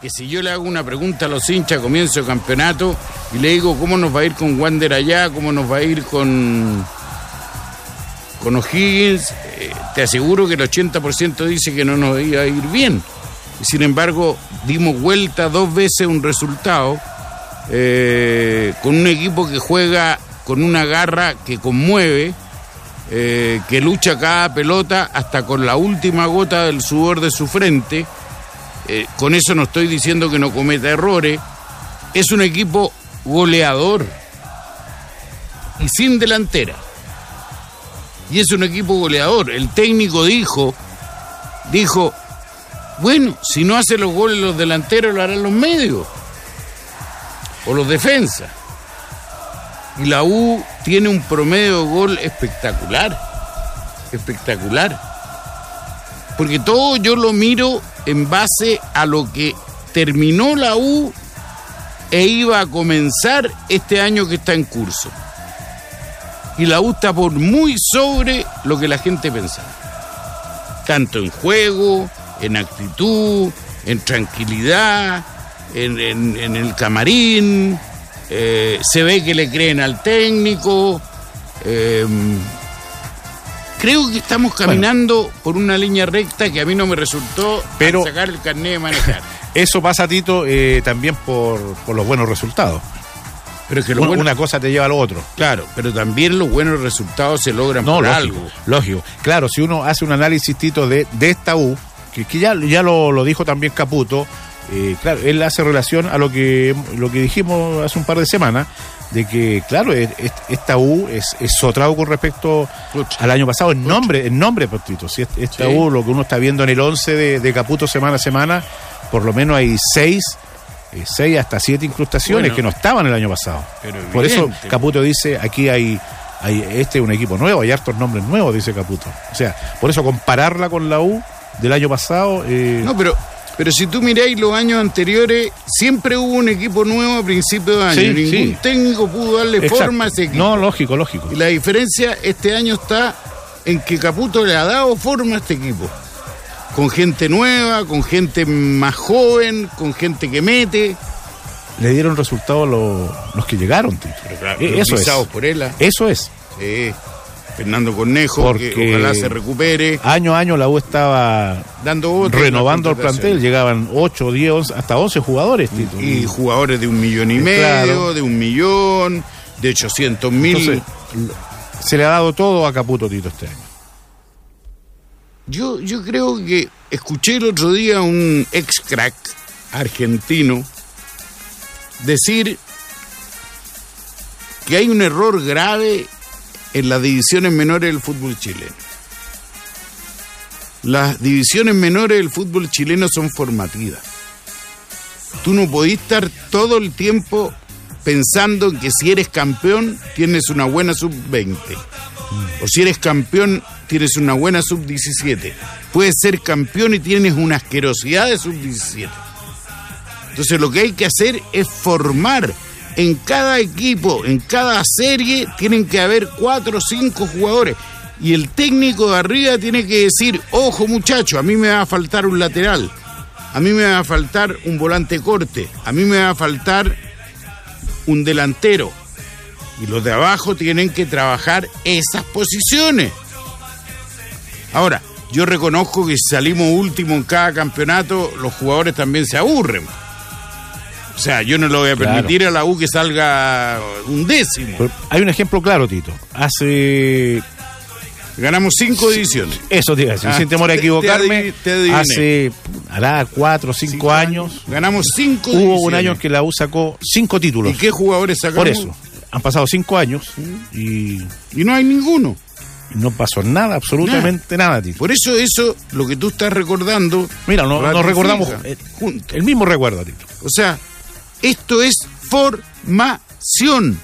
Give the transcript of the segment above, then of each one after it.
que si yo le hago una pregunta a los hinchas comienzo de campeonato y le digo cómo nos va a ir con Wander allá, cómo nos va a ir con, con O'Higgins, eh, te aseguro que el 80% dice que no nos iba a ir bien. Sin embargo, dimos vuelta dos veces un resultado eh, con un equipo que juega con una garra que conmueve, eh, que lucha cada pelota hasta con la última gota del sudor de su frente. Eh, con eso no estoy diciendo que no cometa errores. Es un equipo goleador y sin delantera. Y es un equipo goleador. El técnico dijo, dijo, bueno, si no hace los goles los delanteros, lo harán los medios o los defensas. Y la U tiene un promedio de gol espectacular, espectacular. Porque todo yo lo miro en base a lo que terminó la U e iba a comenzar este año que está en curso. Y la U está por muy sobre lo que la gente pensaba. Tanto en juego, en actitud, en tranquilidad, en, el camarín, eh, se ve que le creen al técnico. eh, creo que estamos caminando por una línea recta que a mí no me resultó al Pero- sacar el carnet de manejar. Eso pasa, Tito, eh, también por, por los buenos resultados. Pero es que lo Una, bueno- una cosa te lleva a lo otro. Claro, pero también los buenos resultados se logran No, por lógico, algo. lógico. Claro, si uno hace un análisis, Tito, de, de esta U, que, que ya, ya lo, lo dijo también Caputo, eh, claro, él hace relación a lo que, lo que dijimos hace un par de semanas, de que, claro, es- es- esta U es, es otra U con respecto al año pasado, en nombre, en nombre, pues, Tito. Si es- esta Sí. U, lo que uno está viendo en el 11 de, de Caputo semana a semana, por lo menos hay seis, eh, seis hasta siete incrustaciones Bueno. que no estaban el año pasado. Por eso evidente. Caputo dice, aquí hay, hay este es un equipo nuevo, hay hartos nombres nuevos, dice Caputo. O sea, por eso compararla con la U del año pasado, eh, No, pero, pero si tú miráis los años anteriores, siempre hubo un equipo nuevo a principio de año. Sí, Ningún sí. técnico pudo darle exacto. forma a ese equipo. No, lógico, lógico. Y la diferencia este año está en que Caputo le ha dado forma a este equipo. Con gente nueva, con gente más joven, con gente que mete. Le dieron resultados los, los que llegaron, Tito. Eh, eso es. por él. Eso es. Sí. Fernando Cornejo, Porque- que ojalá se recupere. Año a año la U estaba Dando renovando el plantel, llegaban 8, 10, 11, hasta 11 jugadores, Tito. Y jugadores de un millón y Eh, medio, claro. de un millón, de 800 mil. Entonces, se le ha dado todo a Caputo, Tito, este año. Yo, yo creo que escuché el otro día un ex crack argentino decir que hay un error grave en las divisiones menores del fútbol chileno. Las divisiones menores del fútbol chileno son formativas. Tú no podés estar todo el tiempo pensando en que si eres campeón tienes una buena sub-20. O si eres campeón tienes una buena sub-17. Puedes ser campeón y tienes una asquerosidad de sub-17. Entonces lo que hay que hacer es formar. En cada equipo, en cada serie, tienen que haber cuatro o cinco jugadores. Y el técnico de arriba tiene que decir, ojo muchacho, a mí me va a faltar un lateral. A mí me va a faltar un volante corte. A mí me va a faltar un delantero. Y los de abajo tienen que trabajar esas posiciones. Ahora, yo reconozco que si salimos último en cada campeonato, los jugadores también se aburren. O sea, yo no le voy a Claro. permitir a la U que salga un décimo. Pero hay un ejemplo claro, Tito. Hace Ganamos cinco divisiones. Eso te iba a decir, Ah, sin temor a te- te equivocarme, te adiviné. hace hará cuatro o cinco, años, Ganamos cinco hubo un año en que la U sacó cinco títulos. ¿Y qué jugadores sacamos? Por eso, han pasado cinco años y Y no hay ninguno. no pasó nada, absolutamente nada, Tito. Por eso eso, lo que tú estás recordando... Mira, no, nos recordamos eh, juntos. el mismo recuerdo, Tito. O sea, esto es formación.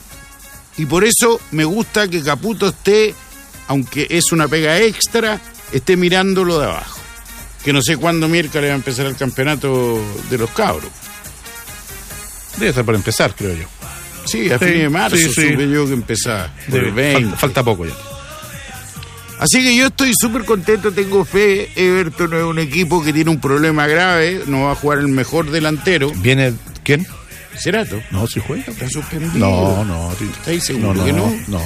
Y por eso me gusta que Caputo esté, aunque es una pega extra, esté mirándolo de abajo. Que no sé cuándo miércoles va a empezar el campeonato de los cabros. Debe estar para empezar, creo yo. Sí, a Sí, fin de marzo sí, sí. supe yo que empezaba. por el Debe- 20. falta, falta poco ya. Así que yo estoy súper contento, tengo fe. Everton es un equipo que tiene un problema grave, no va a jugar el mejor delantero. ¿Viene quién? Cerato. No, si juega. Está suspendido. No, no. Tito. ¿Estáis seguros no, no, que no? No.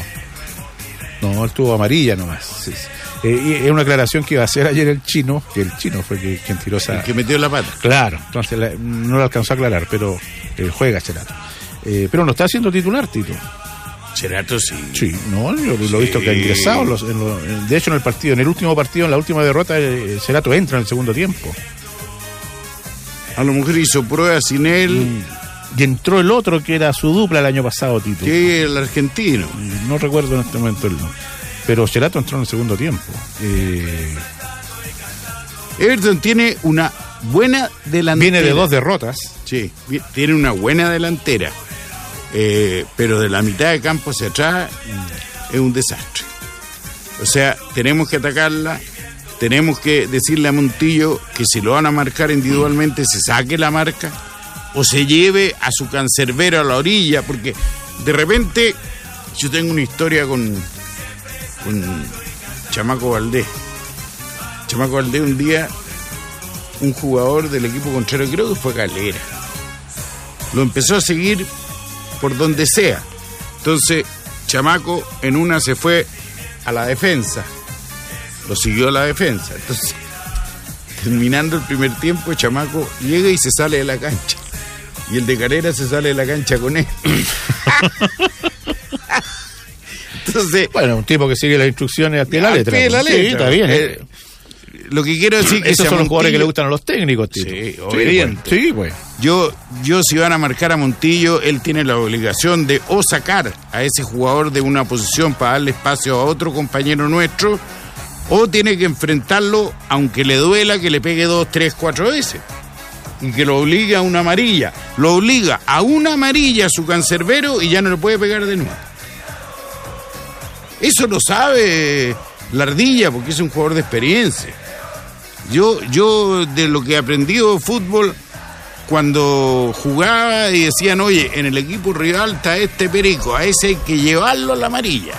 No, él tuvo amarilla nomás. Sí, sí. Eh, y es una aclaración que iba a hacer ayer el chino, que el chino fue que, quien tiró esa. El que metió la pata. Claro, entonces la- no lo alcanzó a aclarar, pero eh, juega Cherato. Eh, pero no está haciendo titular, Tito. Cerato sí. Sí, no, yo lo he visto que ha ingresado. en los- en lo- en- de hecho, en el partido, en el último partido, en la última derrota, eh, Cerato entra en el segundo tiempo. A lo mejor hizo pruebas sin él, Y entró el otro que era su dupla el año pasado, Tito. que el argentino. No recuerdo en este momento el nombre. Pero Cerato entró en el segundo tiempo. Eh, Everton tiene una buena delantera. viene de dos derrotas. Sí, tiene una buena delantera. Eh, pero de la mitad de campo hacia atrás mm, es un desastre. O sea, tenemos que atacarla. Tenemos que decirle a Montillo que si lo van a marcar individualmente se saque la marca o se lleve a su cancerbero a la orilla, porque de repente yo tengo una historia con, con Chamaco Valdés. Chamaco Valdés un día, un jugador del equipo contrario, creo que fue Calera, lo empezó a seguir por donde sea. Entonces, Chamaco en una se fue a la defensa, lo siguió a la defensa. Entonces, terminando el primer tiempo, Chamaco llega y se sale de la cancha. Y el de Carrera se sale de la cancha con él. Entonces, Bueno, un tipo que sigue las instrucciones de la letra. la Sí, letra. está bien. Eh, lo que quiero decir que Esos son los jugadores que le gustan a los técnicos, Tito. Sí, pues. obediente. Sí, pues. Yo, yo si van a marcar a Montillo, él tiene la obligación de o sacar a ese jugador de una posición para darle espacio a otro compañero nuestro, o tiene que enfrentarlo, aunque le duela que le pegue dos, tres, cuatro veces. Y que lo obligue a una amarilla. Lo obliga a una amarilla a su cancerbero y ya no le puede pegar de nuevo. Eso lo sabe la ardilla porque es un jugador de experiencia. Yo, yo de lo que he aprendido de fútbol, cuando jugaba y decían, oye, en el equipo rival está este perico, a ese hay que llevarlo a la amarilla.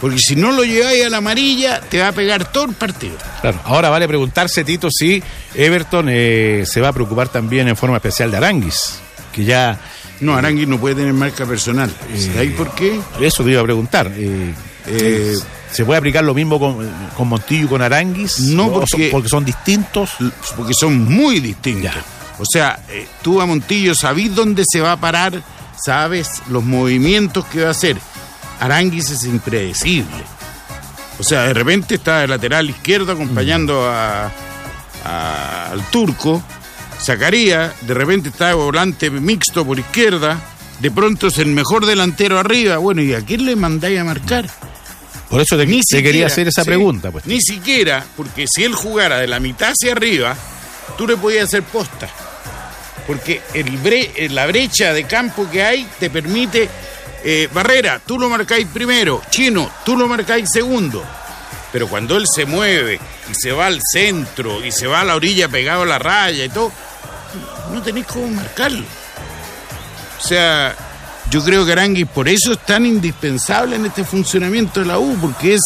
Porque si no lo lleváis a la amarilla, te va a pegar todo el partido. Claro. Ahora vale preguntarse, Tito, si Everton eh, se va a preocupar también en forma especial de Aranguis, que ya No, Arangui no puede tener marca personal. ¿Sabéis por qué? eso te iba a preguntar. eh, Eh, ¿Se puede aplicar lo mismo con, con Montillo y con Aranguis? No, ¿O son- porque- porque son distintos. porque son muy distintos. Ya. O sea, eh, tú a Montillo sabís dónde se va a parar, sabes los movimientos que va a hacer. Aranguis es impredecible. O sea, de repente está de lateral izquierdo acompañando a- a- al turco, sacaría, de repente está de volante mixto por izquierda, de pronto es el mejor delantero arriba. Bueno, ¿y a quién le mandáis a marcar? Por eso te, Ni te quería siquiera, hacer esa sí, pregunta. Pues. Ni siquiera, porque si él jugara de la mitad hacia arriba, tú le podías hacer posta. Porque el bre- la brecha de campo que hay te permite. Eh, Barrera, tú lo marcáis primero. Chino, tú lo marcáis segundo. Pero cuando él se mueve y se va al centro y se va a la orilla pegado a la raya y todo, no tenéis cómo marcarlo. O sea, yo creo que Aranguis por eso es tan indispensable en este funcionamiento de la U, porque es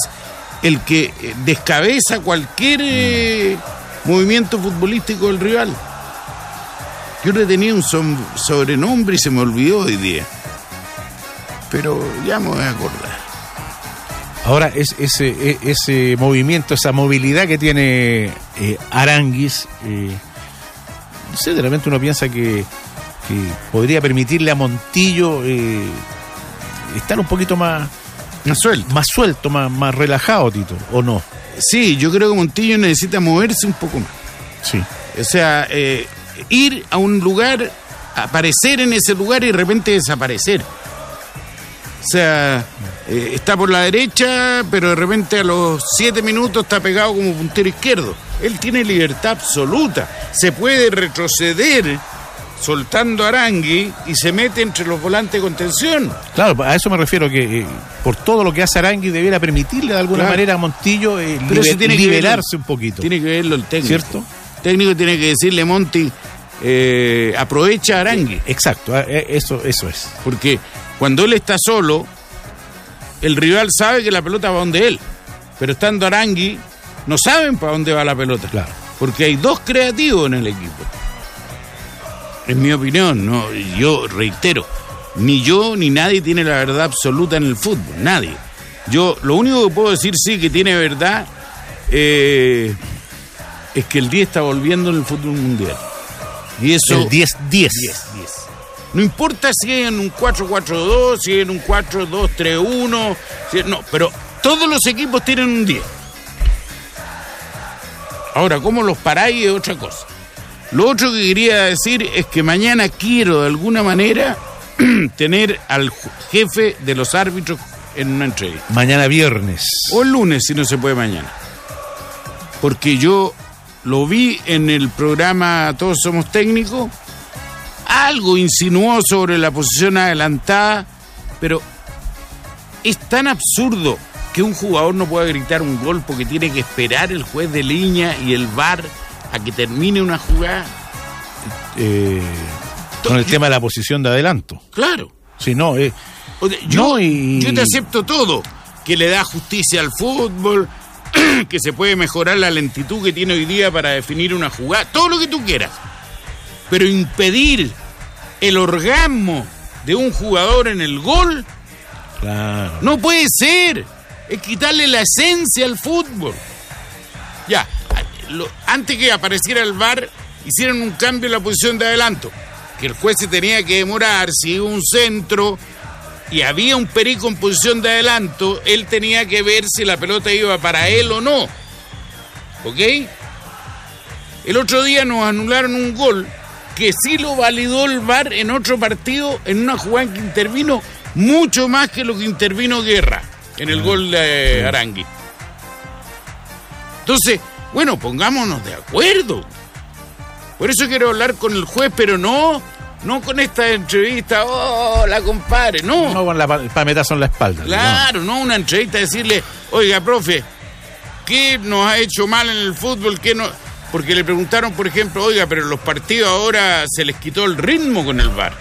el que eh, descabeza cualquier eh, movimiento futbolístico del rival. Yo le tenía un sobrenombre y se me olvidó hoy día. Pero ya me voy a acordar. Ahora, es, ese, e- ese movimiento, esa movilidad que tiene eh, Aranguis, eh, no sé, de repente uno piensa que, que podría permitirle a Montillo eh, estar un poquito más, Más suelto. más suelto, más, más relajado, Tito, ¿o no? Sí, yo creo que Montillo necesita moverse un poco más. Sí. O sea, eh, ir a un lugar, aparecer en ese lugar y de repente desaparecer. O sea, eh, está por la derecha, pero de repente a los siete minutos está pegado como puntero izquierdo. Él tiene libertad absoluta. Se puede retroceder soltando a Arangui y se mete entre los volantes de contención. Claro, a eso me refiero, que eh, por todo lo que hace Aranguis debiera permitirle de alguna Claro. manera a Montillo eh, Pero liber- tiene que liberarse verlo- un poquito. Tiene que verlo el técnico. ¿Cierto? El técnico tiene que decirle, Monti, eh, aprovecha a Arangui. Exacto, eh, eso, eso es. Porque cuando él está solo, el rival sabe que la pelota va donde él. Pero estando Arangui, no saben para dónde va la pelota. Claro. Porque hay dos creativos en el equipo. En mi opinión, no, yo reitero, ni yo ni nadie tiene la verdad absoluta en el fútbol, nadie. Yo lo único que puedo decir sí que tiene verdad eh, es que el 10 está volviendo en el fútbol mundial. Y eso El 10-10. No importa si es en un 4-4-2, si es en un 4-2-3-1, si no, pero todos los equipos tienen un 10. Ahora, ¿cómo los paráis es otra cosa? Lo otro que quería decir es que mañana quiero de alguna manera tener al jefe de los árbitros en una entrevista. Mañana viernes. O el lunes, si no se puede mañana. Porque yo lo vi en el programa Todos Somos Técnicos. Algo insinuó sobre la posición adelantada, pero es tan absurdo que un jugador no pueda gritar un gol porque tiene que esperar el juez de línea y el VAR a que termine una jugada. eh, con el tema de la posición de adelanto. Claro. Si no, eh, O sea, yo, No, y- yo te acepto todo, que le da justicia al fútbol, que se puede mejorar la lentitud que tiene hoy día para definir una jugada, todo lo que tú quieras. Pero impedir el orgasmo de un jugador en el gol claro. no puede ser. Es quitarle la esencia al fútbol. Ya, lo- antes que apareciera el VAR, hicieron un cambio en la posición de adelanto. Que el juez se tenía que demorar, si iba un centro y había un perico en posición de adelanto, él tenía que ver si la pelota iba para él o no. ¿Ok? El otro día nos anularon un gol que sí lo validó el VAR en otro partido, en una jugada en que intervino mucho más que lo que intervino Guerra en el gol de Arangui. Entonces, bueno, pongámonos de acuerdo. Por eso quiero hablar con el juez, pero no, no con esta entrevista, hola compadre, no. No con la palmetazo en la espalda. Claro, no una entrevista decirle, oiga, profe, ¿qué nos ha hecho mal en el fútbol? ¿Qué no? Porque le preguntaron, por ejemplo, oiga, pero los partidos ahora se les quitó el ritmo con el VAR.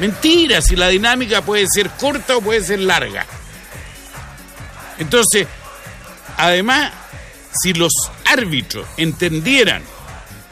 Mentira, si la dinámica puede ser corta o puede ser larga. Entonces, además, si los árbitros entendieran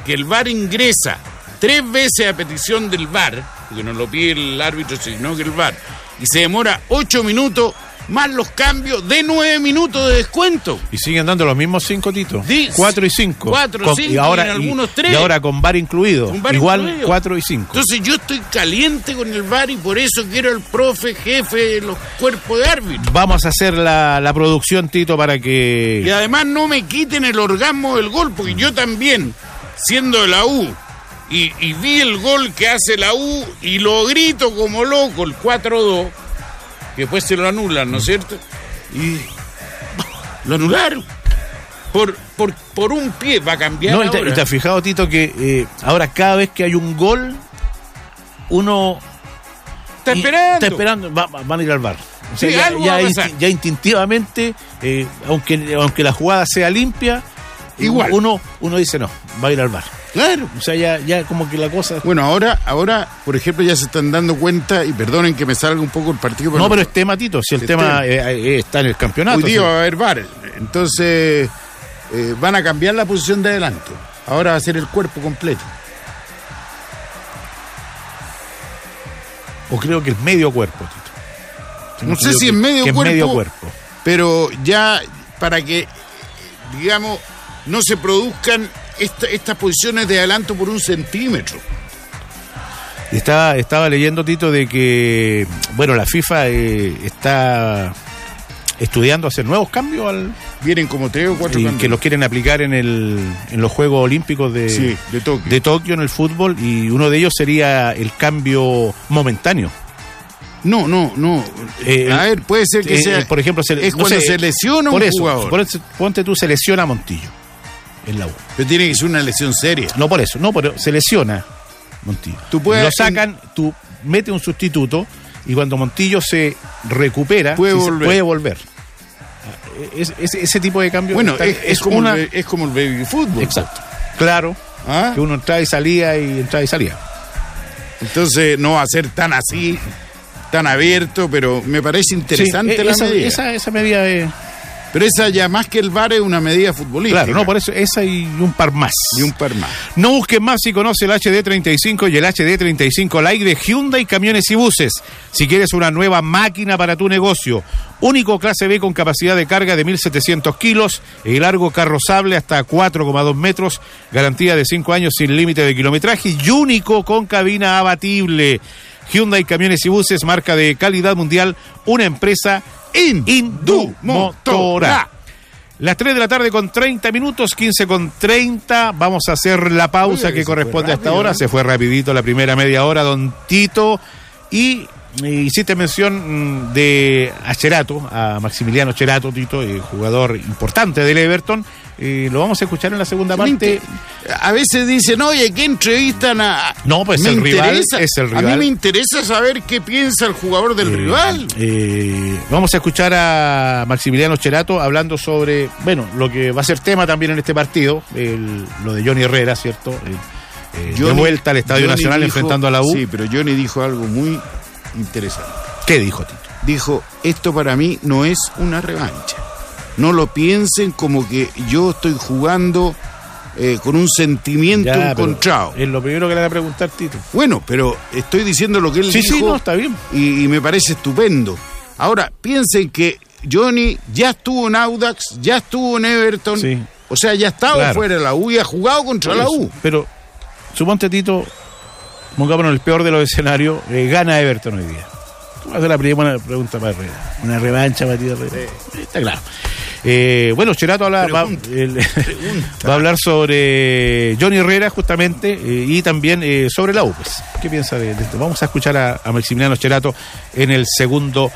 que el VAR ingresa tres veces a petición del VAR, porque no lo pide el árbitro, sino que el VAR, y se demora ocho minutos, más los cambios de nueve minutos de descuento. Y siguen dando los mismos cinco titos. Sí, Cuatro y cinco. cuatro, Con- cinco, y ahora, y en algunos tres. Y ahora con bar incluido. Igual incluido. cuatro y cinco. Entonces yo estoy caliente con el VAR y por eso quiero al profe jefe de los cuerpos de árbitros. Vamos a hacer la, la producción, Tito, para que... Y además no me quiten el orgasmo del gol, porque yo también, siendo de la U, y, y vi el gol que hace la U y lo grito como loco, el 4-2, que después se lo anulan, ¿no es cierto? Y lo anularon. Por, por, por un pie va a cambiar No, y te, ahora. y te has fijado, Tito, que eh, ahora cada vez que hay un gol, uno... Está esperando. Está esperando, va- va- van a ir al bar. O sea, Sí, ya, algo ya va a pasar. ya instintivamente, eh, aunque, aunque la jugada sea limpia, Igual. Uno, uno dice no, va a ir al bar. Claro. O sea, ya, ya como que la cosa... Bueno, ahora, ahora, por ejemplo, ya se están dando cuenta, y perdonen que me salga un poco el partido. No, pero es tema, Tito, si el El tema tema. eh, eh, está en el campeonato. Hoy día sí. va a haber VAR. Entonces, eh, van a cambiar la posición de adelante. Ahora va a ser el cuerpo completo. O creo que es medio cuerpo, Tito. No sé si que- es medio cuerpo. medio cuerpo. Pero ya para que, digamos, no se produzcan esta- estas posiciones de adelanto por un centímetro. Estaba, estaba leyendo, Tito, de que, bueno, la FIFA eh, está estudiando hacer nuevos cambios al, Vienen como tres o cuatro y cambios. que los quieren aplicar en, el, en los Juegos Olímpicos de, Sí, de Tokio. de Tokio en el fútbol y uno de ellos sería el cambio momentáneo. No, no, no. Eh, a ver, puede ser que Eh, sea. eh, por ejemplo, se, es no cuando sé, se lesiona por un eso, jugador. por eso, ponte tú, se lesiona a Montillo en la U. Pero tiene que ser una lesión seria. No por eso, no, pero se lesiona Montillo. Tú puedes- Lo sacan, tú metes un sustituto y cuando Montillo se recupera, Puede se volver. puede volver. Es- es- ese tipo de cambio Bueno, está- es, es como una- el, es como el baby fútbol. Exacto. Claro, ¿Ah? que uno entraba y salía y entraba y salía. Entonces no va a ser tan así, tan abierto, pero me parece interesante Sí, eh, la esa, medida. Esa, esa medida es, Pero esa ya más que el VAR es una medida futbolística. Claro, no, por eso esa y un par más. Y un par más. No busques más si conoce el HD35 y el HD35 Like de Hyundai Camiones y Buses. Si quieres una nueva máquina para tu negocio, único clase B con capacidad de carga de 1700 kilos y largo carrozable hasta 4,2 metros, garantía de 5 años sin límite de kilometraje y único con cabina abatible. Hyundai Camiones y Buses, marca de calidad mundial, una empresa Indumotora. Las 3 de la tarde con 30 minutos, 15 con 30. Vamos a hacer la pausa Oye, que corresponde a esta hora. Se fue rapidito la primera media hora, don Tito. Y hiciste mención mm, de a Cherato, a Maximiliano Cherato, Tito, eh, jugador importante del Everton. Eh, lo vamos a escuchar en la segunda parte. A veces dicen, oye, ¿qué entrevistan a.? No, pues Me el rival es el A mí rival. me interesa saber qué piensa el jugador del Eh, rival. eh, vamos a escuchar a Maximiliano Cherato hablando sobre, bueno, lo que va a ser tema también en este partido, el- lo de Johnny Herrera, ¿cierto? Eh, de vuelta al Estadio Johnny Nacional dijo- enfrentando a la U. Sí, pero Johnny dijo algo muy interesante. ¿Qué dijo Tito? Dijo, esto para mí no es una revancha. No lo piensen como que yo estoy jugando eh, con un sentimiento Ya, encontrado. Es lo primero que le voy a preguntar, Tito. Bueno, pero estoy diciendo lo que él Sí, dijo sí, no, está bien. y, y me parece estupendo. Ahora, piensen que Johnny ya estuvo en Audax, ya estuvo en Everton, Sí. o sea, ya ha estado Claro. fuera de la U y ha jugado contra la U. Pero, suponte, Tito, pongámonos el peor de los escenarios, eh, gana Everton hoy día. Tú vas a hacer la primera pregunta para Herrera. Una revancha para ti, Herrera. Está claro. Eh, bueno, Cherato habla, va, Pregunta, el- va a hablar sobre Johnny Herrera, justamente, eh, y también eh, sobre la U. Pues. ¿Qué piensa de, de esto? Vamos a escuchar a, a Maximiliano Cherato en el segundo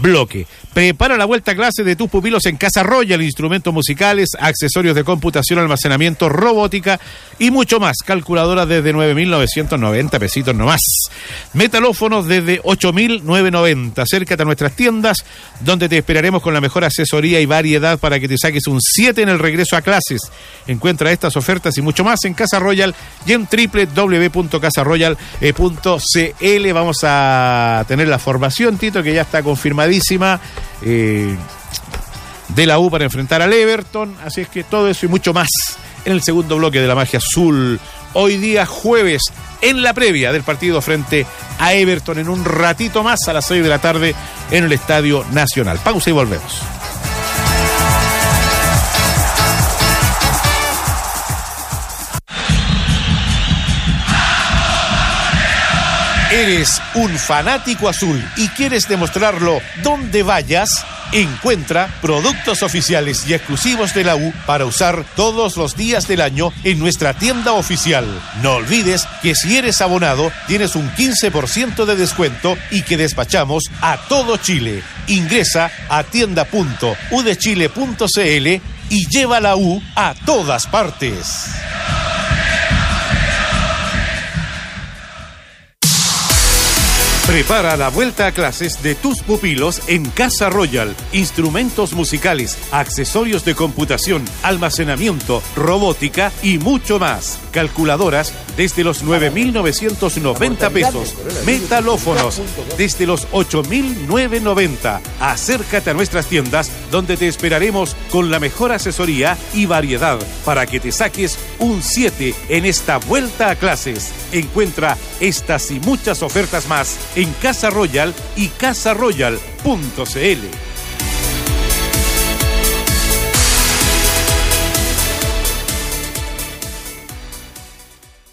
bloque. Prepara la vuelta a clase de tus pupilos en Casa Royal, instrumentos musicales, accesorios de computación, almacenamiento, robótica y mucho más. Calculadoras desde 9.990 pesitos nomás. Metalófonos desde 8.990. Acércate a nuestras tiendas donde te esperaremos con la mejor asesoría y variedad para que te saques un 7 en el regreso a clases. Encuentra estas ofertas y mucho más en Casa Royal y en www.casarroyal.cl. Vamos a tener la formación, Tito, que ya está confirmadísima. Eh, de la U para enfrentar al Everton. Así es que todo eso y mucho más en el segundo bloque de la magia azul. Hoy día jueves en la previa del partido frente a Everton en un ratito más a las 6 de la tarde en el Estadio Nacional. Pausa y volvemos. ¿Eres un fanático azul y quieres demostrarlo donde vayas? Encuentra productos oficiales y exclusivos de la U para usar todos los días del año en nuestra tienda oficial. No olvides que si eres abonado tienes un 15% de descuento y que despachamos a todo Chile. Ingresa a tienda.udechile.cl y lleva la U a todas partes. Prepara la vuelta a clases de tus pupilos en Casa Royal. Instrumentos musicales, accesorios de computación, almacenamiento, robótica y mucho más. Calculadoras desde los 9.990 pesos. Metalófonos desde los 8.990. Acércate a nuestras tiendas donde te esperaremos con la mejor asesoría y variedad para que te saques un 7 en esta vuelta a clases. Encuentra estas y muchas ofertas más en Casa Royal y casaroyal.cl.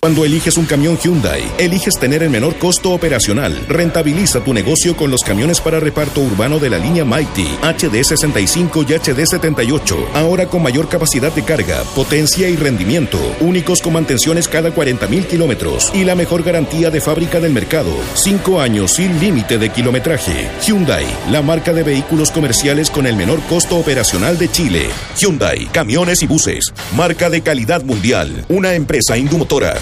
Cuando eliges un camión Hyundai, eliges tener el menor costo operacional. Rentabiliza tu negocio con los camiones para reparto urbano de la línea Mighty, HD65 y HD78. Ahora con mayor capacidad de carga, potencia y rendimiento. Únicos con mantenciones cada 40.000 kilómetros. Y la mejor garantía de fábrica del mercado. Cinco años sin límite de kilometraje. Hyundai, la marca de vehículos comerciales con el menor costo operacional de Chile. Hyundai, camiones y buses. Marca de calidad mundial. Una empresa indumotora.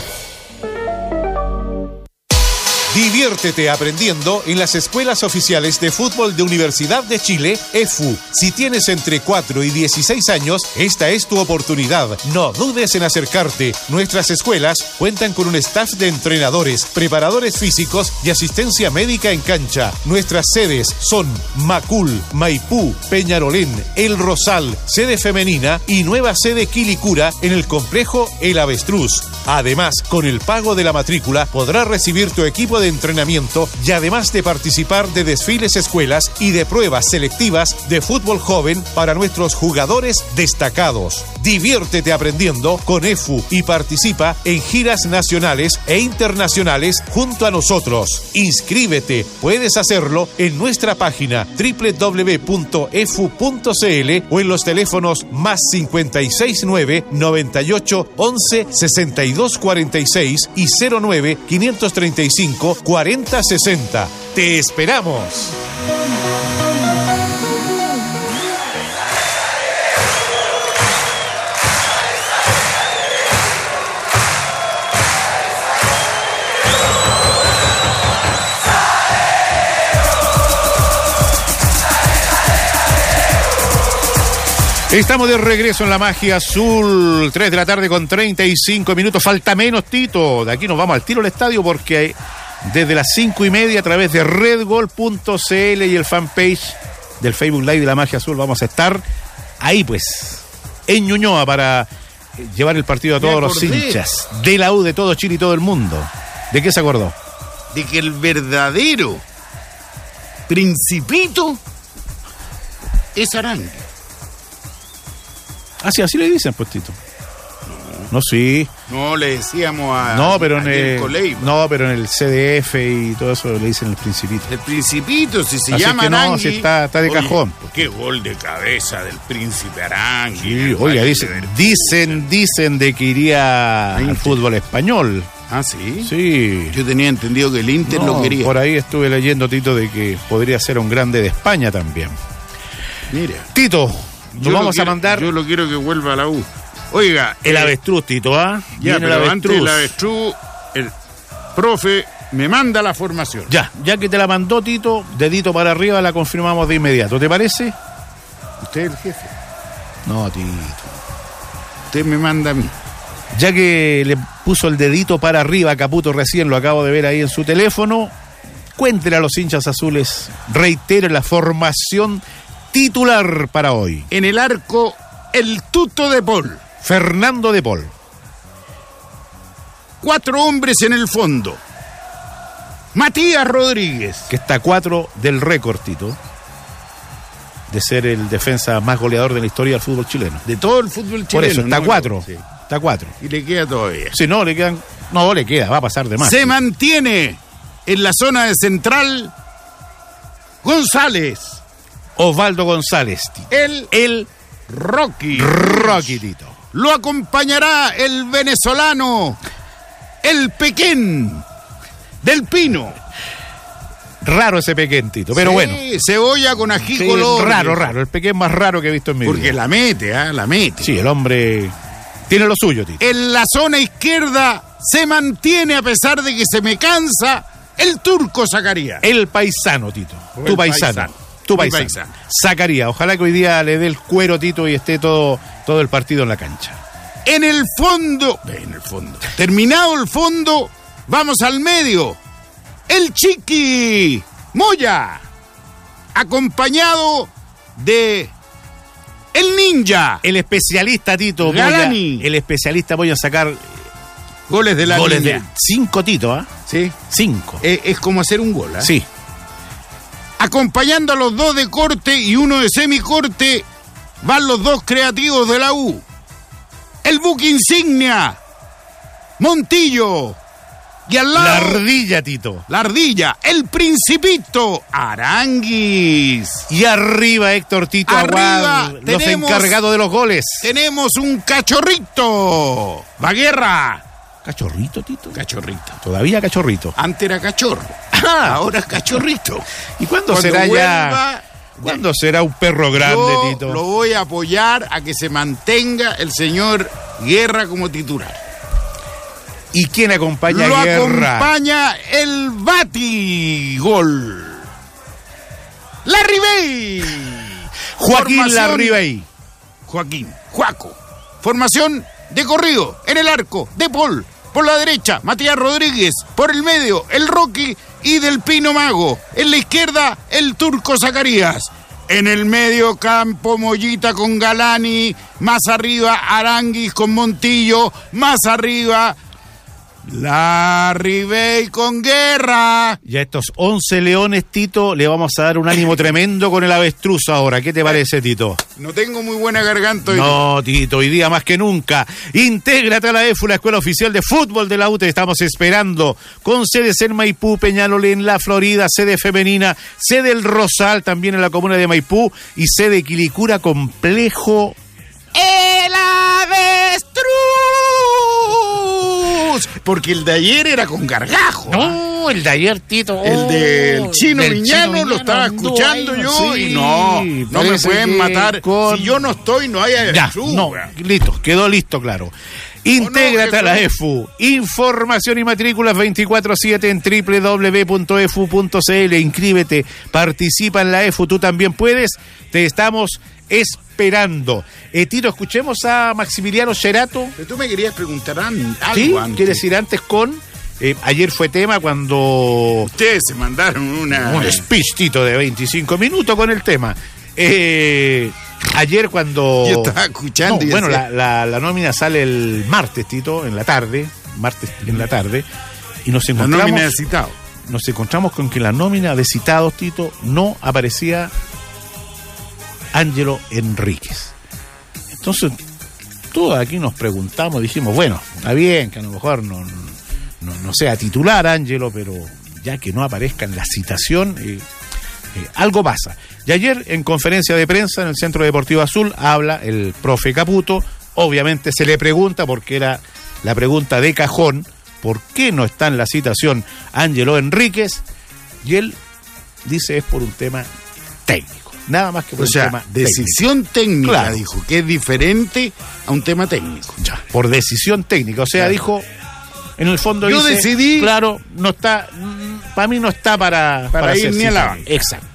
Diviértete aprendiendo en las escuelas oficiales de fútbol de Universidad de Chile, EFU. Si tienes entre 4 y 16 años, esta es tu oportunidad. No dudes en acercarte. Nuestras escuelas cuentan con un staff de entrenadores, preparadores físicos y asistencia médica en cancha. Nuestras sedes son Macul, Maipú, Peñarolén, El Rosal, sede femenina y nueva sede Quilicura en el complejo El Avestruz. Además, con el pago de la matrícula podrás recibir tu equipo de entrenamiento y además de participar de desfiles escuelas y de pruebas selectivas de fútbol joven para nuestros jugadores destacados. Diviértete aprendiendo con EFU y participa en giras nacionales e internacionales junto a nosotros. Inscríbete, puedes hacerlo en nuestra página www.efu.cl o en los teléfonos más 569 98 11 62 46 y 09 535 4060. ¡Te esperamos! Estamos de regreso en la magia azul, 3 de la tarde con 35 minutos, falta menos Tito, de aquí nos vamos al tiro al estadio porque desde las 5 y media a través de redgol.cl y el fanpage del Facebook Live de la magia azul vamos a estar ahí pues, en Ñuñoa para llevar el partido a todos los hinchas de la U, de todo Chile y todo el mundo. ¿De qué se acordó? De que el verdadero principito es Arangue. Ah, sí, así le dicen, pues, Tito. No, sí. No, le decíamos a. No, pero en el, Leiva. no, pero en el CDF y todo eso le dicen el principito. El Principito, si se Así llama que no, Arangui. si está- está de Oye, cajón. Qué gol de cabeza del Príncipe Arangui. Sí, oiga, dicen, dicen, dicen de que iría al Inter. fútbol español. Ah, sí. Sí. Yo tenía entendido que el Inter No, lo quería. Por ahí estuve leyendo, Tito, de que podría ser un grande de España también. Mira. Tito, nos vamos a mandar Yo lo quiero que vuelva a la U. Oiga, el eh, avestruz, Tito, ¿ah? Ya, Viene pero antes del avestruz, el profe me manda la formación. Ya, ya que te la mandó Tito, dedito para arriba, la confirmamos de inmediato. ¿Te parece? Usted es el jefe. No, Tito. Usted me manda a mí. Ya que le puso el dedito para arriba a Caputo recién, lo acabo de ver ahí en su teléfono, cuéntele a los hinchas azules, reitere la formación titular para hoy. En el arco, el tuto de Paul. Fernando de Paul. Cuatro hombres en el fondo. Matías Rodríguez. que está a cuatro del récord, Tito, de ser el defensa más goleador de la historia del fútbol chileno. De todo el fútbol chileno. Por eso, está a ¿no? cuatro. Sí. Está a cuatro. Y le queda todavía. Si no, le quedan. No, le queda, va a pasar de más. Se mantiene en la zona de central González. Osvaldo González, Tito. El, El Rocky. Rocky, Tito. Lo acompañará el venezolano, el Pequén del Pino. Raro ese pequeño, Tito, pero Sí, bueno. Cebolla con ají Sí, color. raro, raro. El pequeño más raro que he visto en mi Porque vida. la mete, ¿ah? La mete. Sí, el hombre tiene lo suyo, Tito. En la zona izquierda se mantiene a pesar de que se me cansa el turco Zacarías. El paisano, Tito. Tu paisano. paisano. Tu Mi paisano. paisano. Sacaría. Ojalá que hoy día le dé el cuero, Tito, y esté todo, todo el partido en la cancha. En el fondo, en el fondo, terminado el fondo, vamos al medio. El Chiqui Moya, acompañado de el Ninja. El especialista, Tito, Galani. Moya, el especialista voy a sacar Goles de la goles de cinco, Tito, ¿ah? Sí. Cinco. Eh, es como hacer un gol. ¿ah? Sí. Acompañando a los dos de corte y uno de semicorte, van los dos creativos de la U. El buque insignia, Montillo. Y al lado, La ardilla, Tito. la ardilla, el principito, Aranguis. Y arriba, Héctor Tito Arriba Aguad, los encargados de los goles. Tenemos un cachorrito. Baguerra. Cachorrito, Tito. Cachorrito. Todavía cachorrito. Antes era cachorro. Ah. Ahora es cachorrito. ¿Y cuándo, Cuando será vuelva, ya? ¿Cuándo será un perro grande, Yo Tito? lo voy a apoyar a que se mantenga el señor Guerra como titular. ¿Y quién acompaña Lo a Guerra? acompaña el Batigol. Larry Bay. Joaquín Formación- Larribey. Joaquín, Juaco. Formación de corrido, en el arco, de Paul. Por la derecha, Matías Rodríguez. Por el medio, el Rocky y del Pino Mago. En la izquierda, el Turco Zacarías. En el medio campo, Mollita con Galani. Más arriba, Aranguis con Montillo. Más arriba, Larry Bay con Guerra. Y a estos 11 leones, Tito, le vamos a dar un ánimo tremendo con el avestruz ahora. ¿Qué te parece, Tito? No tengo muy buena garganta hoy. No, Tito, hoy día más que nunca. Intégrate a la EFU, la Escuela Oficial de Fútbol de la UTE. Estamos esperando con sedes en Maipú, Peñalolén, La Florida, sede femenina, sede El Rosal, también en la comuna de Maipú, y sede Quilicura Complejo. ¡El avestruz! Porque el de ayer era con gargajo. No, el de ayer, Tito. El del Oh, chino del Viñano Chino lo estaba escuchando ahí, yo sí, y no, no me pueden matar. con- Si yo no estoy, no hay Ya, no, listo, quedó listo, claro. Intégrate jefe? a la EFU. Información y matrículas 24-7 en www.efu.cl. Inscríbete, participa en la EFU. Tú también puedes. Te estamos esperando. Eh, Tito, escuchemos a Maximiliano Cerato. Pero tú me querías preguntar algo ¿Sí? antes. ¿Quieres ir antes con? eh, ayer fue tema cuando Ustedes se mandaron una... un speech, Tito, de 25 minutos con el tema. Eh, ayer cuando... Yo estaba escuchando No, y bueno, decía- la, la- la nómina sale el martes, Tito, en la tarde, martes en la tarde, y nos La encontramos, nómina de citado. nos encontramos con que la nómina de citados, Tito, no aparecía Ángelo Enríquez. Entonces, todos aquí nos preguntamos, dijimos, bueno, está bien que a lo mejor no, no, sea titular Ángelo, pero ya que no aparezca en la citación, eh, eh, algo pasa. Y ayer en conferencia de prensa en el Centro Deportivo Azul habla el profe Caputo, obviamente se le pregunta, porque era la pregunta de cajón, ¿por qué no está en la citación Ángelo Enríquez? Y él dice es por un tema técnico, nada más que por O un sea, tema decisión técnica, Claro. dijo, que es diferente a un tema técnico. Ya, por decisión técnica. O sea, Claro. dijo, en el fondo Yo dice, decidí- claro, no está, para mí no está para, Para ir ni a la banca. Exacto.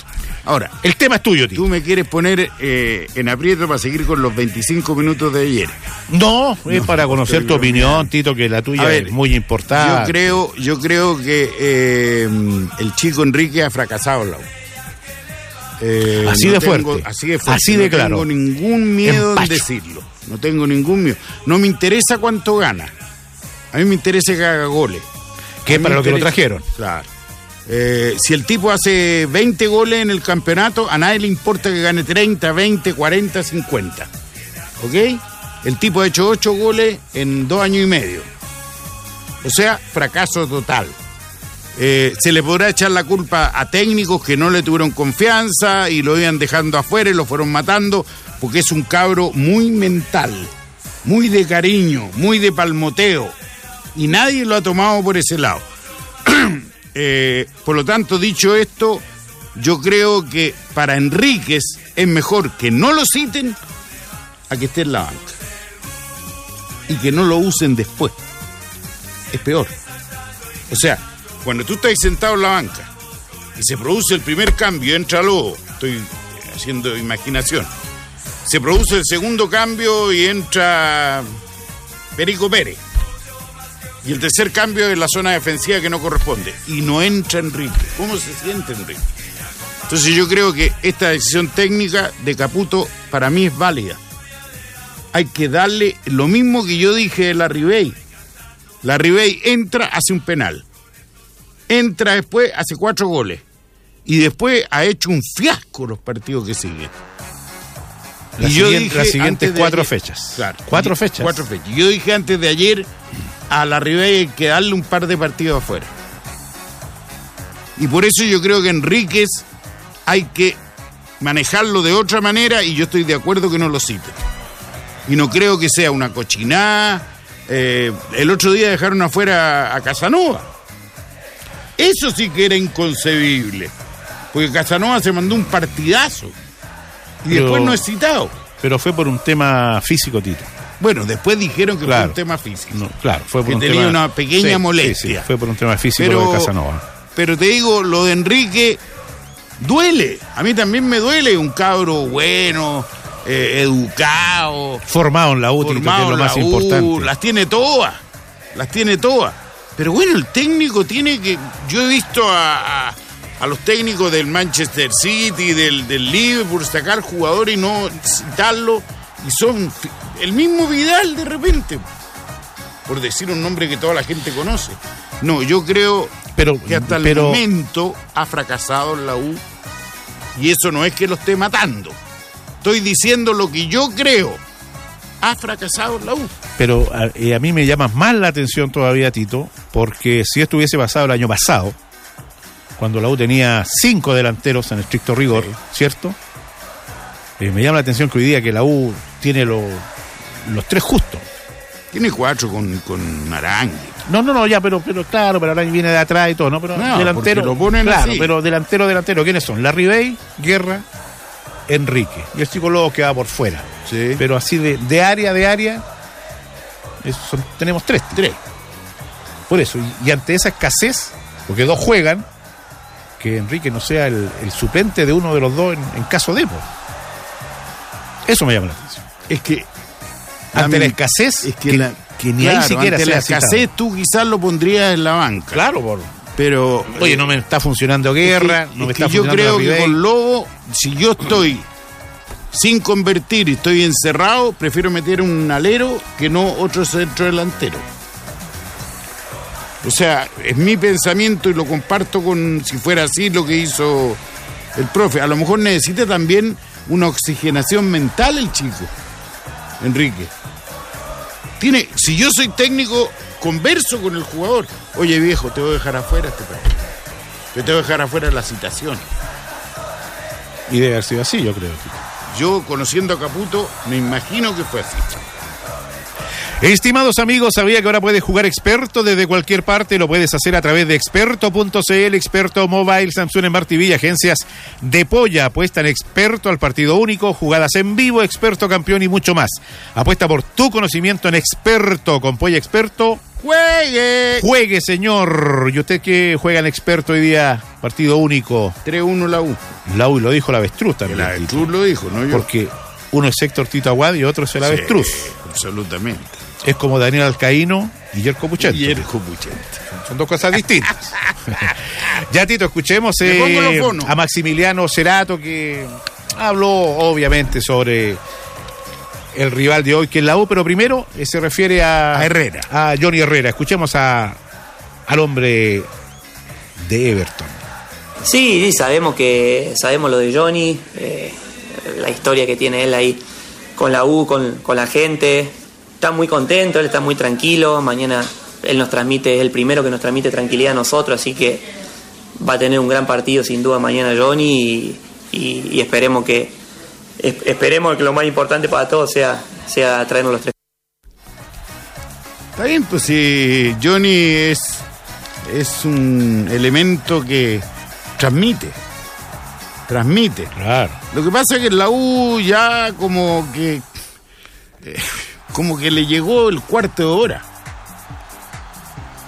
Ahora, El tema es tuyo, tío. tú me quieres poner eh, en aprieto para seguir con los 25 minutos de ayer. No, es para conocer tu opinión. Tito, que la tuya ver, es muy importante. Yo creo, yo creo que eh, el chico Enrique ha fracasado en la U. Eh, Así de tengo- fuerte. así de fuerte. Así de no claro. tengo ningún miedo Empacho. en decirlo. No tengo ningún miedo. No me interesa cuánto gana. A mí me interesa que haga goles. Que es para lo que lo interesa- trajeron. Claro. Eh, si el tipo hace 20 goles en el campeonato, a nadie le importa que gane 30, 20, 40, 50. ¿Ok? El tipo ha hecho 8 goles en dos años y medio. O sea, fracaso total. Eh, se le podrá echar la culpa a técnicos que no le tuvieron confianza y lo iban dejando afuera y lo fueron matando, porque es un cabro muy mental, muy de cariño, muy de palmoteo, y nadie lo ha tomado por ese lado. Eh, por lo tanto, dicho esto, yo creo que para Enríquez es mejor que no lo citen a que esté en la banca y que no lo usen después. Es peor. O sea, cuando tú estás sentado en la banca y se produce el primer cambio, entra Lobo, estoy haciendo imaginación, se produce el segundo cambio y entra Perico Pérez. Y el tercer cambio es la zona defensiva que no corresponde. Y no entra Enrique. ¿Cómo se siente Enrique? Entonces yo creo que esta decisión técnica de Caputo para mí es válida. Hay que darle lo mismo que yo dije de la Ribey. La Ribey entra, hace un penal. Entra después, hace cuatro goles. Y después ha hecho un fiasco los partidos que siguen. Las Y yo dije las siguientes cuatro ayer- fechas. Claro. Cuatro fechas. Cuatro fechas. Yo dije antes de ayer a la Ribey hay que darle un par de partidos afuera. Y por eso yo creo que Enríquez hay que manejarlo de otra manera y yo estoy de acuerdo que no lo cite. Y no creo que sea una cochinada. Eh, el otro día dejaron afuera a Casanova. Eso sí que era inconcebible. Porque Casanova se mandó un partidazo. Y Pero- después no es citado. Pero fue por un tema físico, Tito. Bueno, después dijeron que fue un tema físico. No, claro, fue por Que un tenía tema- una pequeña Sí, molestia. sí, sí, fue por un tema físico Pero- de Casanova. Pero te digo, lo de Enrique duele. A mí también me duele un cabro bueno, eh, educado, Formado en la UTI, que es formado lo en la más U, importante. Las tiene todas. Las tiene todas. Pero bueno, el técnico tiene que. Yo he visto a, a- a los técnicos del Manchester City, del, del Liverpool, sacar jugadores y no citarlo. Y son el mismo Vidal de repente. Por decir un nombre que toda la gente conoce. No, yo creo Pero, que hasta el pero momento ha fracasado en la U. Y eso no es que lo esté matando. Estoy diciendo lo que yo creo. Ha fracasado en la U. Pero a, eh, a mí me llama más la atención todavía, Tito, porque si esto hubiese pasado el año pasado, cuando la U tenía cinco delanteros en estricto rigor, ¿cierto? Eh, me llama la atención que hoy día que la U tiene lo- los tres justos. Tiene cuatro con, con Arangue. No, no, no, ya, pero, pero claro, pero ahora viene de atrás y todo, ¿no? Pero No, delantero. lo ponen claro, así. pero delantero, delantero, ¿quiénes son? Larry Bay, Guerra, Enrique. Y el chico Lobo que va por fuera. Sí. Pero así de, de área, de área, son- tenemos tres. Tres. Por eso, y, y ante esa escasez, porque dos juegan, que Enrique no sea el, el suplente de uno de los dos en, en caso de. po. Eso me llama la atención. Es que. Ante la escasez, es que, que, la- que ni claro, ahí siquiera ante sea la citado. escasez tú quizás lo pondrías en la banca. Claro, por, Pero. Oye, no me está funcionando es que- guerra, es no me que está yo funcionando creo Larry que con Lobo, si yo estoy sin convertir y estoy encerrado, prefiero meter un alero que no otro centro delantero. O sea, es mi pensamiento y lo comparto con, si fuera así, lo que hizo el profe. A lo mejor necesita también una oxigenación mental el chico, Enrique. Tiene, si yo soy técnico, converso con el jugador. Oye viejo, te voy a dejar afuera este partido. Yo te voy a dejar afuera la citación. Y debe haber sido así, yo creo. Yo, conociendo a Caputo, me imagino que fue así. Estimados amigos, sabía que ahora puedes jugar experto desde cualquier parte, lo puedes hacer a través de experto.cl, experto mobile, Samsung Smart TV, agencias de polla, apuesta en experto al partido único, jugadas en vivo, experto campeón y mucho más. Apuesta por tu conocimiento en experto, con polla experto, ¡Juegue! juegue señor. ¿Y usted que juega en experto hoy día? Partido único. 3-1 la U. La U lo dijo la avestruz también. El avestruz lo dijo, ¿no? Yo. Porque uno es Héctor Tito Aguad y otro es el avestruz. Sí, absolutamente. Es como Daniel Alcaíno y Yerko Puchento. Y Puchente. Son dos cosas distintas. ya, Tito, escuchemos eh, a Maximiliano Cerato que habló obviamente sobre el rival de hoy, que es la U, pero primero eh, se refiere a, A Herrera. A Johnny Herrera. Escuchemos a, al hombre de Everton. Sí, sí, sabemos que sabemos lo de Johnny, eh, la historia que tiene él ahí con la U, con, con la gente. Está muy contento, él está muy tranquilo. Mañana él nos transmite, es el primero que nos transmite tranquilidad a nosotros, así que va a tener un gran partido sin duda mañana Johnny y, y- y esperemos que esperemos que lo más importante para todos sea, sea traernos los tres. Está bien, pues si Johnny es, es un elemento que transmite. Transmite. Claro. Lo que pasa es que en la U ya como que. eh, como que le llegó el cuarto de hora.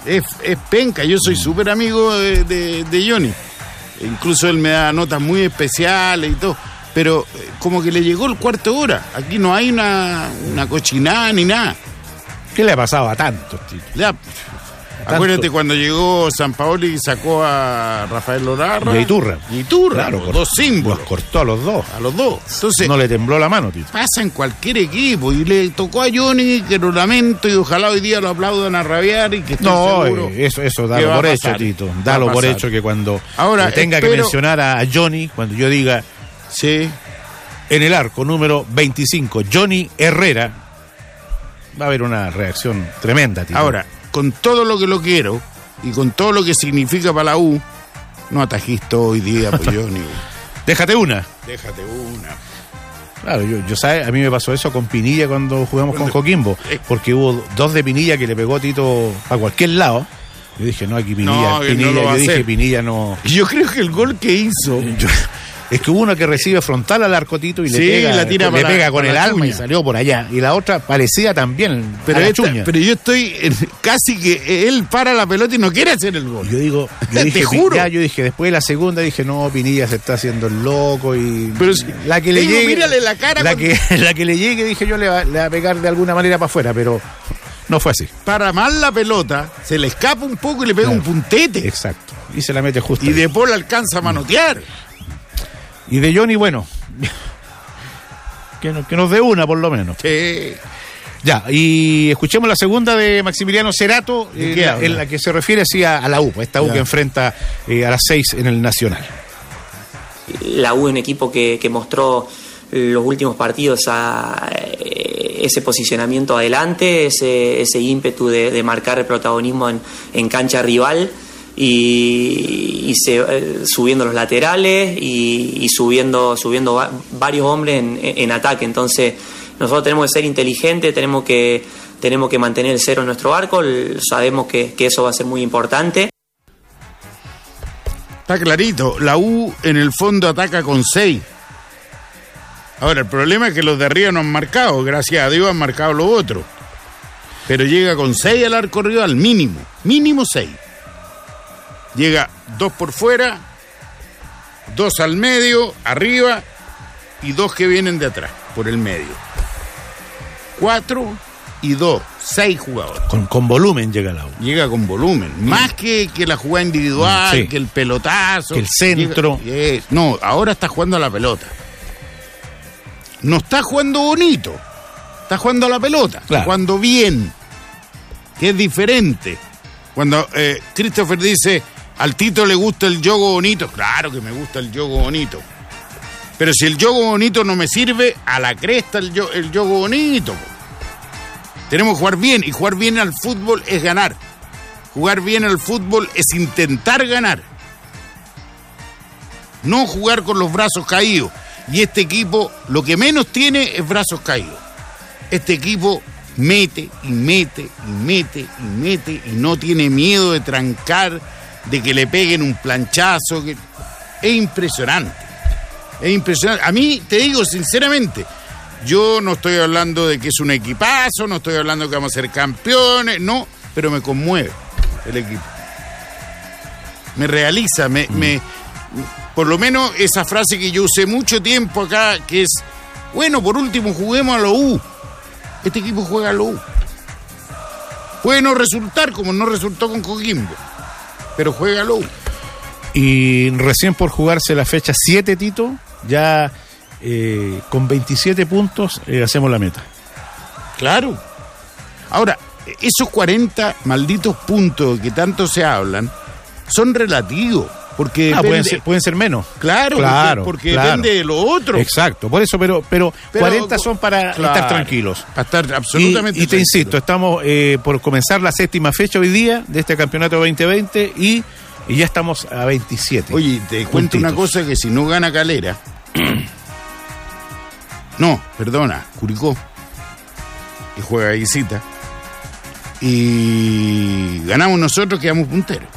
Es, es penca, yo soy súper amigo de, de- de Johnny. Incluso él me da notas muy especiales y todo. Pero eh, como que le llegó el cuarto de hora. Aquí no hay una, una cochinada ni nada. ¿Qué le ha pasado a tantos, Tito? Ya, acuérdate cuando llegó San Paoli y sacó a Rafael Lorarra. Y a Iturra. Y Iturra, Claro, los dos símbolos. Los cortó a los dos. A los dos. Entonces, No le tembló la mano, Tito. pasa en cualquier equipo. Y le tocó a Johnny, que lo lamento, y ojalá hoy día lo aplaudan a rabiar y que estoy No, seguro eh, eso, eso dalo por hecho. Tito. Dalo por hecho que cuando Ahora, tenga que mencionar a Johnny, cuando yo diga Sí. en el arco número 25, Johnny Herrera, va a haber una reacción tremenda, Tito. Ahora, con todo lo que lo quiero y con todo lo que significa para la U, no atajiste hoy día, pues Johnny. déjate una. Déjate una. Claro, yo, yo sabe, a mí me pasó eso con Pinilla cuando jugamos con Coquimbo, porque hubo dos de Pinilla que le pegó Tito a cualquier lado. Yo dije, no, aquí Pinilla, No, no Pinilla, va yo a dije. Pinilla no. Yo creo que el gol que hizo Yo, Es que uno que recibe frontal al arcotito y le Sí, pega, la tira le para- pega con para el alma y salió por allá. Y la otra parecía también Pero, esta- pero yo estoy casi que él para la pelota y no quiere hacer el gol. Yo digo, yo Te juro. ya, yo dije, después de la segunda dije, no, Pinilla se está haciendo el loco y Pero si- la que le digo, llegue, mírale la cara la que, la que le llegue, dije yo, le va, le va a pegar de alguna manera para afuera, pero no fue así. Para mal la pelota, se le escapa un poco y le pega un puntete. Exacto. Y se la mete justo. Y ahí. de Paul alcanza a manotear. Y de Johnny, bueno, que, no- que nos dé una por lo menos. Sí. Ya, y escuchemos la segunda de Maximiliano Cerato, ¿De eh, la- en la que se refiere sí, a, a la U, esta U Ya. que enfrenta eh, a las seis en el Nacional. La U es un equipo que, que mostró los últimos partidos a eh, ese posicionamiento adelante, ese, ese ímpetu de, de marcar el protagonismo en, en cancha rival y, y se- eh, subiendo los laterales y, subiendo, subiendo va- varios hombres en, ataque. Entonces nosotros tenemos que ser inteligentes, tenemos que, tenemos que mantener el cero en nuestro arco, sabemos que, que eso va a ser muy importante. Está clarito. La U en el fondo ataca con 6. Ahora, el problema es que los de arriba no han marcado. Gracias a Dios han marcado los otros. Pero llega con 6 al arco rival, mínimo. Mínimo 6. Llega dos por fuera, dos al medio, arriba, y dos que vienen de atrás, por el medio. Cuatro y dos. Seis jugadores. Con, con volumen llega la U. Llega con volumen. Más que, que la jugada individual, Sí. que el pelotazo. Que el centro. Llega- eh, no, ahora está jugando a la pelota. No está jugando bonito. Está jugando a la pelota. Está Claro. jugando bien. Que es diferente. Cuando eh, Christopher dice, al Tito le gusta el yogo bonito. Claro que me gusta el yogo bonito. Pero si el yogo bonito no me sirve, a la cresta el, yo- el yogo bonito. Tenemos que jugar bien y jugar bien al fútbol es ganar. Jugar bien al fútbol es intentar ganar. No jugar con los brazos caídos. Y este equipo lo que menos tiene es brazos caídos. Este equipo mete y mete y mete y mete y no tiene miedo de trancar, de que le peguen un planchazo. que- Es impresionante. Es impresionante. A mí, te digo sinceramente, yo no estoy hablando de que es un equipazo, no estoy hablando que vamos a ser campeones, no, pero me conmueve el equipo. Me realiza, me, me- por lo menos esa frase que yo usé mucho tiempo acá, que es, bueno, por último juguemos a lo U. Este equipo juega a lo U. Puede no resultar como no resultó con Coquimbo, pero juega a lo U. Y recién por jugarse la fecha 7, Tito, ya eh, con 27 puntos eh, hacemos la meta. Claro. Ahora, esos 40 malditos puntos que tanto se hablan son relativos. Porque Ah, pueden, ser, pueden ser menos. Claro, Claro, porque, porque claro. depende de lo otro. Exacto, por eso, pero, pero, Pero- 40 son para Claro, estar tranquilos. Para estar Y, absolutamente y te tranquilos. insisto, estamos eh, por comenzar la séptima fecha hoy día de este campeonato 2020 y, y ya estamos a 27. Oye, te cuento una cosa que si no gana Calera. no, perdona, Curicó. Que juega visita. Y ganamos nosotros, quedamos punteros.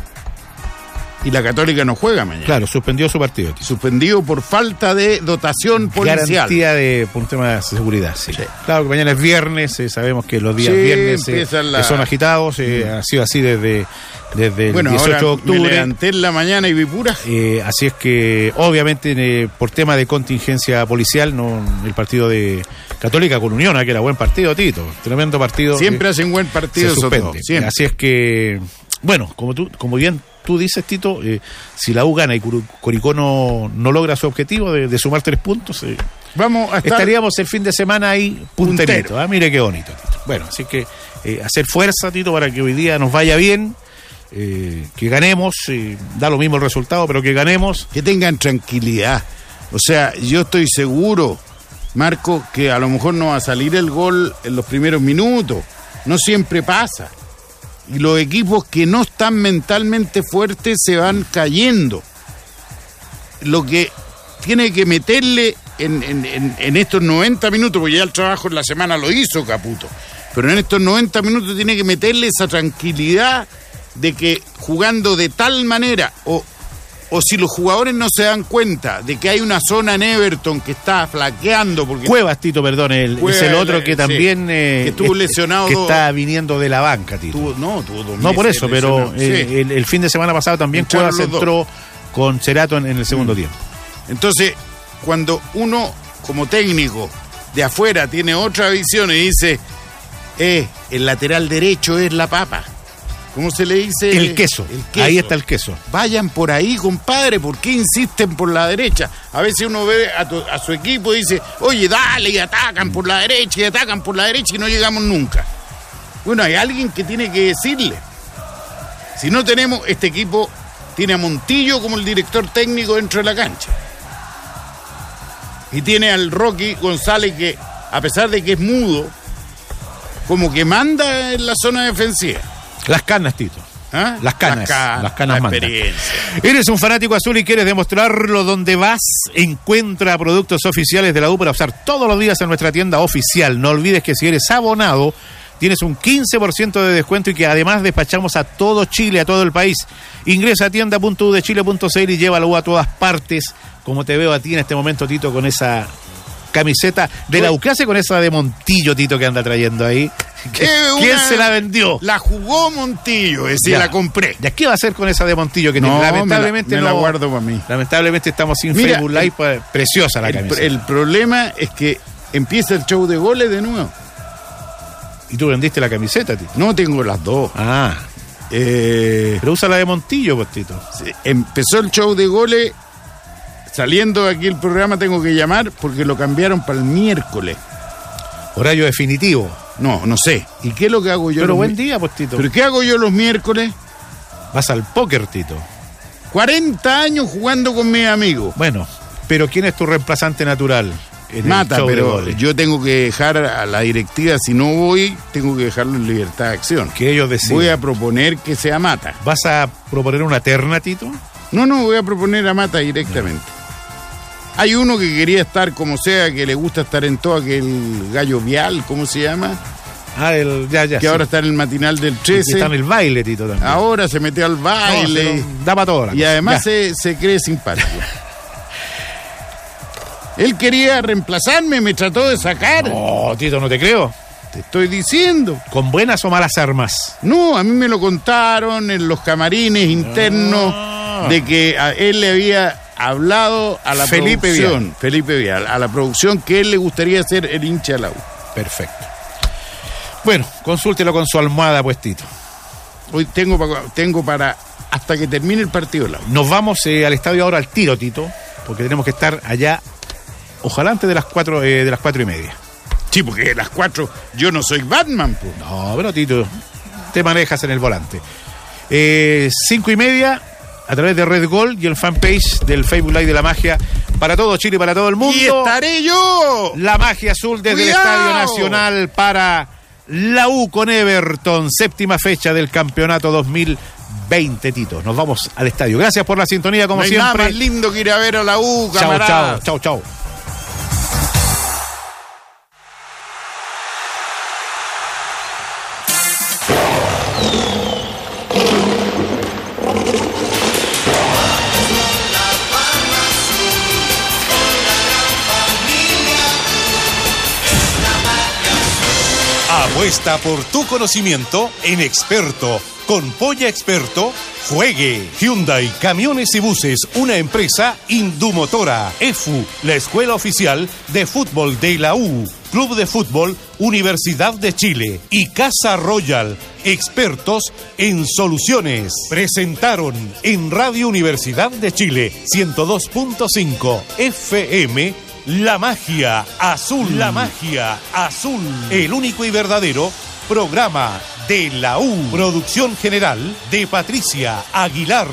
Y la Católica no juega mañana. Claro, suspendió su partido. Tito. Suspendido por falta de dotación policial. Garantía de, por un tema de seguridad, sí. Sí. Claro que mañana es viernes, eh, sabemos que los días Sí, viernes eh, la- son agitados, eh, ha sido así desde, desde el Bueno, 18 ahora de octubre. me levanté en la mañana y vi pura. Eh, así es que, obviamente, por tema de contingencia policial, no el partido de Católica con Unión, ah, que era buen partido, Tito. Tremendo partido. Siempre hacen buen partido se suspende. Así es que, bueno, como tú, como bien tú dices, Tito, eh, si la U gana y Curicó no, no logra su objetivo de, de sumar tres puntos, eh, Vamos a estar estaríamos el fin de semana ahí punterito. Ah, Mire qué bonito, Tito. Bueno, así que eh, hacer fuerza, Tito, para que hoy día nos vaya bien. eh, que ganemos, eh, da lo mismo el resultado, pero que ganemos que tengan tranquilidad. O sea, yo estoy seguro, Marco, que a lo mejor no va a salir el gol en los primeros minutos. No siempre pasa. Y los equipos que no están mentalmente fuertes se van cayendo. Lo que tiene que meterle en, en- estos 90 minutos, porque ya el trabajo en la semana lo hizo Caputo, pero en estos 90 minutos tiene que meterle esa tranquilidad de que jugando de tal manera o o si los jugadores no se dan cuenta de que hay una zona en Everton que está flaqueando porque Cuevas, Tito, perdón, el, Cuevas, es el otro que sí, también... eh, que estuvo es- lesionado Que está viniendo de la banca, Tito. tuvo, no, tuvo dos no por meses eso, pero eh, Sí. el, el fin de semana pasado también Entraron Cuevas entró con Cerato en, en el segundo tiempo. Entonces, cuando uno como técnico de afuera tiene otra visión y dice, eh, el lateral derecho es la papa. ¿Cómo se le dice? El queso. El queso. Ahí está el queso. Vayan por ahí, compadre, ¿por qué insisten por la derecha? A veces uno ve a, tu- a su equipo y dice, oye, dale, y atacan por la derecha, y atacan por la derecha y no llegamos nunca. Bueno, hay alguien que tiene que decirle. Si no tenemos, este equipo tiene a Montillo como el director técnico dentro de la cancha. Y tiene al Rocky González que, a pesar de que es mudo, como que manda en la zona defensiva. Las canas, Tito. ¿Ah? Las canas, las canas la experiencia. Eres un fanático azul y quieres demostrarlo donde vas. Encuentra productos oficiales de la U para usar todos los días en nuestra tienda oficial. No olvides que si eres abonado, tienes un 15% de descuento y que además despachamos a todo Chile, a todo el país. Ingresa a tienda.udechile.cl y llévalo a todas partes. Como te veo a ti en este momento, Tito, con esa camiseta de la U. ¿Qué hace con esa de Montillo, Tito, que anda trayendo ahí? ¿Qué- Eh, ¿Quién una- se la vendió? La jugó Montillo, es decir, Ya. la compré. ¿Ya qué va a hacer con esa de Montillo que No, tiene? me la- Lamentablemente me no. la guardo para mí. Lamentablemente estamos sin Mira, Facebook Live. pues, preciosa la El, camiseta. el problema es que empieza el show de goles de nuevo. y tú vendiste la camiseta, Tito. No tengo las dos. Ah, Eh, pero usa la de Montillo, pues, Tito. empezó el show de goles. Saliendo de aquí el programa tengo que llamar porque lo cambiaron para el miércoles. Horario definitivo. No, no sé. ¿Y qué es lo que hago yo? pero los buen mi- día, pues, Tito. ¿Pero qué hago yo los miércoles? Vas al póker, Tito. 40 años jugando con mis amigos. Bueno, pero ¿quién es tu reemplazante natural? en el Mata, show pero yo tengo que dejar a la directiva, si no voy, tengo que dejarlo en libertad de acción. Que ellos deciden. Voy a proponer que sea Mata. ¿Vas a proponer una terna, Tito? No, no, voy a proponer a Mata directamente. Hay uno que quería estar como sea, que le gusta estar en todo aquel gallo vial, ¿cómo se llama? Ah, el, ya, ya. Que sí. ahora está en el matinal del Y 13. está en el baile, Tito, también. Ahora se metió al No, baile. lo- da para todo. la y además se, se cree simpático. Él quería reemplazarme, me trató de sacar. No, Tito, no te creo. Te estoy diciendo. ¿Con buenas o malas armas? No, a mí me lo contaron en los camarines internos Ah. de que a él le había hablado a la Felipe producción, Felipe Vial, a la producción que él le gustaría ser el hincha de la U. Perfecto. Bueno, consúltelo con su almohada, pues, Tito. Hoy tengo, pa- tengo para hasta que termine el partido de la U. Nos vamos eh, al estadio ahora al tiro, Tito, porque tenemos que estar allá, ojalá antes de las cuatro, eh, de las cuatro y media. Sí, porque a las cuatro yo no soy Batman, pues. No, pero Tito, te manejas en el volante. Eh, cinco y media, a través de Red Gol y el fanpage del Facebook Live de la Magia, para todo Chile, para todo el mundo. Y estaré yo. La magia azul desde el. Estadio Nacional para la U con Everton, séptima fecha del campeonato 2020, Tito. Nos vamos al estadio. Gracias por la sintonía, como no hay nada siempre. más lindo que ir a ver a la U, Chao, camarada. chao, chao, chao. Apuesta por tu conocimiento en Experto. Con Polla Experto, juegue. Hyundai Camiones y Buses, una empresa Indumotora. EFU, la escuela oficial de fútbol de la U. Club de Fútbol, Universidad de Chile. Y Casa Royal, expertos en soluciones. Presentaron en Radio Universidad de Chile 102.5 FM la magia azul. La magia azul. El único y verdadero programa de la U. Producción general de Patricia Aguilar.